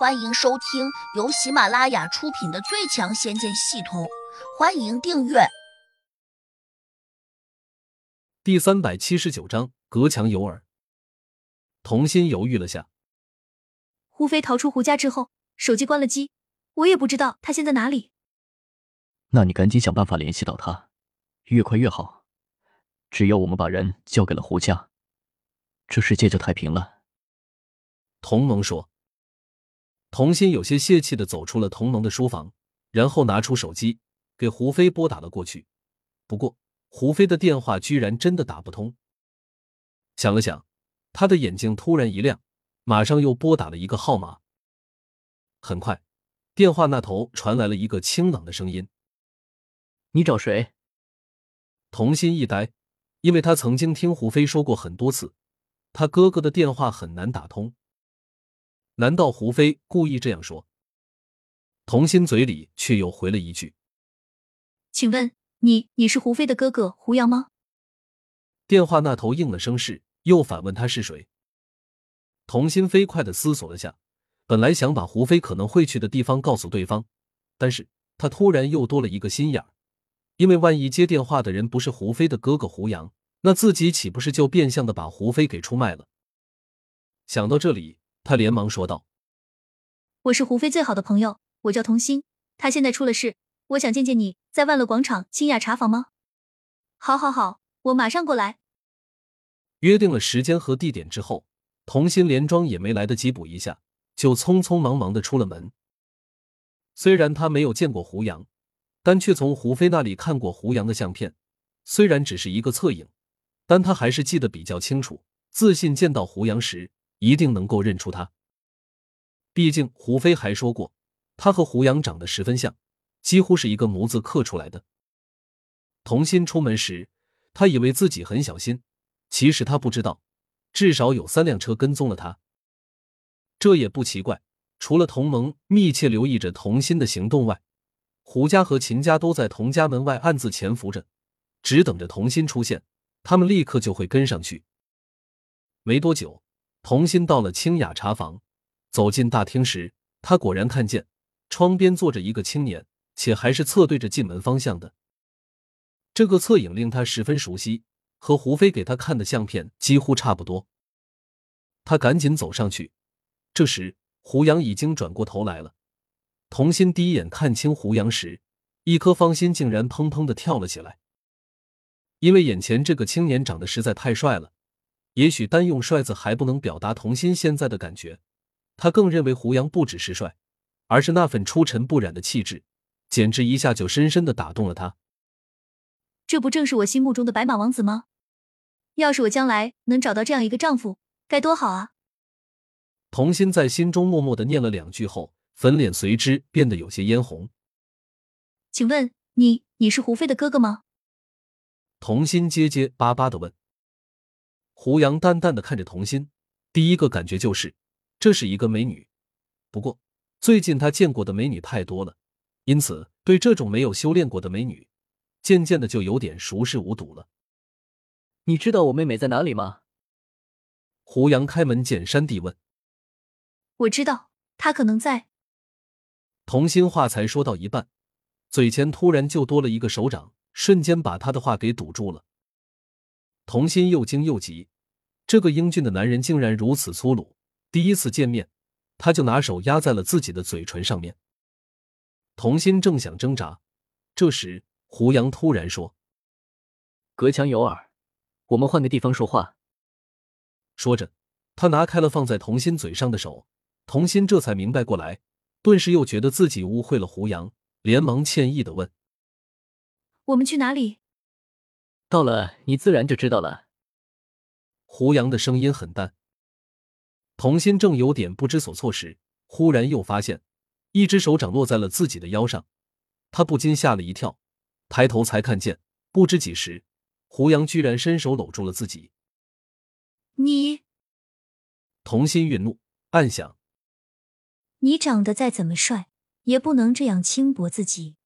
欢迎收听由喜马拉雅出品的《最强仙剑系统》，欢迎订阅。第三百七十九章：隔墙有耳。童心犹豫了下，胡飞逃出胡家之后，手机关了机，我也不知道他现在哪里。那你赶紧想办法联系到他，越快越好。只要我们把人交给了胡家，这世界就太平了。童蒙说。童心有些泄气的走出了童蒙的书房，然后拿出手机给胡飞拨打了过去。不过胡飞的电话居然真的打不通。想了想，他的眼睛突然一亮，马上又拨打了一个号码。很快，电话那头传来了一个清冷的声音：“你找谁？”童心一呆，因为他曾经听胡飞说过很多次，他哥哥的电话很难打通。难道胡飞故意这样说？童心嘴里却又回了一句：“请问你你是胡飞的哥哥胡杨吗？”电话那头应了声是，又反问他是谁。童心飞快的思索了下，本来想把胡飞可能会去的地方告诉对方，但是他突然又多了一个心眼儿，因为万一接电话的人不是胡飞的哥哥胡杨，那自己岂不是就变相的把胡飞给出卖了？想到这里。他连忙说道：“我是胡飞最好的朋友，我叫童心。他现在出了事，我想见见你，在万乐广场清雅茶房吗？好，好，好，我马上过来。”约定了时间和地点之后，童心连妆也没来得及补一下，就匆匆忙忙的出了门。虽然他没有见过胡杨，但却从胡飞那里看过胡杨的相片，虽然只是一个侧影，但他还是记得比较清楚，自信见到胡杨时。一定能够认出他。毕竟胡飞还说过，他和胡杨长得十分像，几乎是一个模子刻出来的。童心出门时，他以为自己很小心，其实他不知道，至少有三辆车跟踪了他。这也不奇怪，除了同盟密切留意着童心的行动外，胡家和秦家都在童家门外暗自潜伏着，只等着童心出现，他们立刻就会跟上去。没多久。童心到了清雅茶房，走进大厅时，他果然看见窗边坐着一个青年，且还是侧对着进门方向的。这个侧影令他十分熟悉，和胡飞给他看的相片几乎差不多。他赶紧走上去，这时胡杨已经转过头来了。童心第一眼看清胡杨时，一颗芳心竟然砰砰的跳了起来，因为眼前这个青年长得实在太帅了。也许单用“帅”字还不能表达童心现在的感觉，他更认为胡杨不只是帅，而是那份出尘不染的气质，简直一下就深深的打动了他。这不正是我心目中的白马王子吗？要是我将来能找到这样一个丈夫，该多好啊！童心在心中默默的念了两句后，粉脸随之变得有些嫣红。请问你，你是胡飞的哥哥吗？童心结结巴巴的问。胡杨淡淡的看着童心，第一个感觉就是这是一个美女。不过最近他见过的美女太多了，因此对这种没有修炼过的美女，渐渐的就有点熟视无睹了。你知道我妹妹在哪里吗？胡杨开门见山地问。我知道，她可能在。童心话才说到一半，嘴前突然就多了一个手掌，瞬间把他的话给堵住了。童心又惊又急，这个英俊的男人竟然如此粗鲁。第一次见面，他就拿手压在了自己的嘴唇上面。童心正想挣扎，这时胡杨突然说：“隔墙有耳，我们换个地方说话。”说着，他拿开了放在童心嘴上的手。童心这才明白过来，顿时又觉得自己误会了胡杨，连忙歉意的问：“我们去哪里？”到了，你自然就知道了。胡杨的声音很淡。童心正有点不知所措时，忽然又发现一只手掌落在了自己的腰上，他不禁吓了一跳，抬头才看见，不知几时，胡杨居然伸手搂住了自己。你，童心愠怒，暗想：你长得再怎么帅，也不能这样轻薄自己。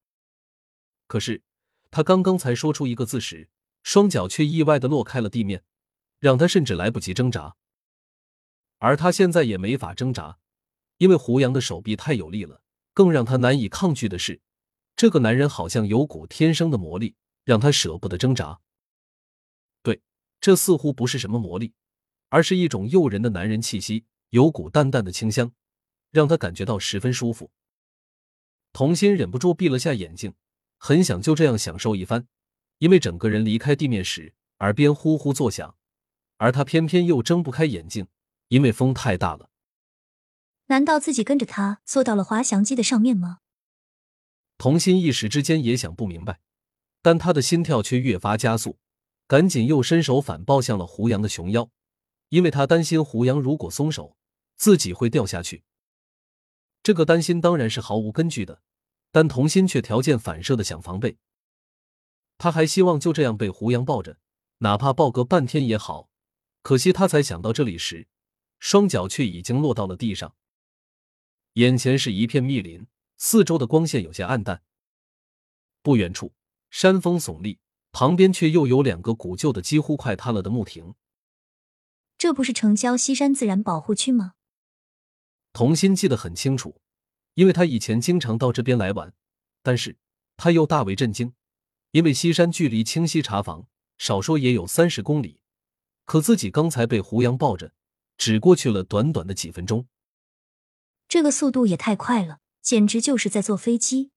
可是他刚刚才说出一个字时。双脚却意外的落开了地面，让他甚至来不及挣扎。而他现在也没法挣扎，因为胡杨的手臂太有力了。更让他难以抗拒的是，这个男人好像有股天生的魔力，让他舍不得挣扎。对，这似乎不是什么魔力，而是一种诱人的男人气息，有股淡淡的清香，让他感觉到十分舒服。童心忍不住闭了下眼睛，很想就这样享受一番，因为整个人离开地面时，耳边呼呼作响，而他偏偏又睁不开眼睛，因为风太大了。难道自己跟着他坐到了滑翔机的上面吗？童心一时之间也想不明白，但他的心跳却越发加速，赶紧又伸手反抱向了胡杨的熊腰，因为他担心胡杨如果松手，自己会掉下去。这个担心当然是毫无根据的，但童心却条件反射的想防备。他还希望就这样被胡杨抱着，哪怕抱个半天也好。可惜他才想到这里时，双脚却已经落到了地上。眼前是一片密林，四周的光线有些暗淡。不远处，山峰耸立，旁边却又有两个古旧的、几乎快塌了的木亭。这不是城郊西山自然保护区吗？童心记得很清楚，因为他以前经常到这边来玩。但是他又大为震惊，因为西山距离清溪茶坊少说也有三十公里，可自己刚才被胡杨抱着，只过去了短短的几分钟。这个速度也太快了，简直就是在坐飞机。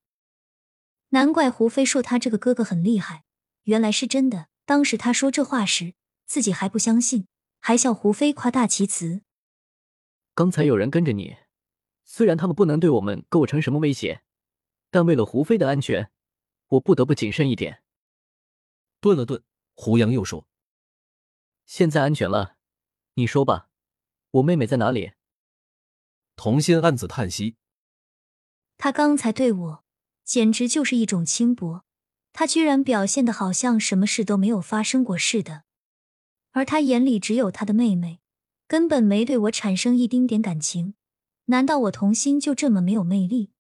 难怪胡飞说他这个哥哥很厉害，原来是真的。当时他说这话时，自己还不相信，还笑胡飞夸大其词。刚才有人跟着你，虽然他们不能对我们构成什么威胁，但为了胡飞的安全，我不得不谨慎一点。顿了顿，胡杨又说：“现在安全了，你说吧，我妹妹在哪里？”童心暗自叹息，他刚才对我简直就是一种轻薄，他居然表现的好像什么事都没有发生过似的，而他眼里只有他的妹妹，根本没对我产生一丁点感情。难道我童心就这么没有魅力？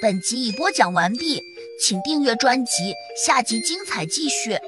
本集已播讲完毕，请订阅专辑，下集精彩继续。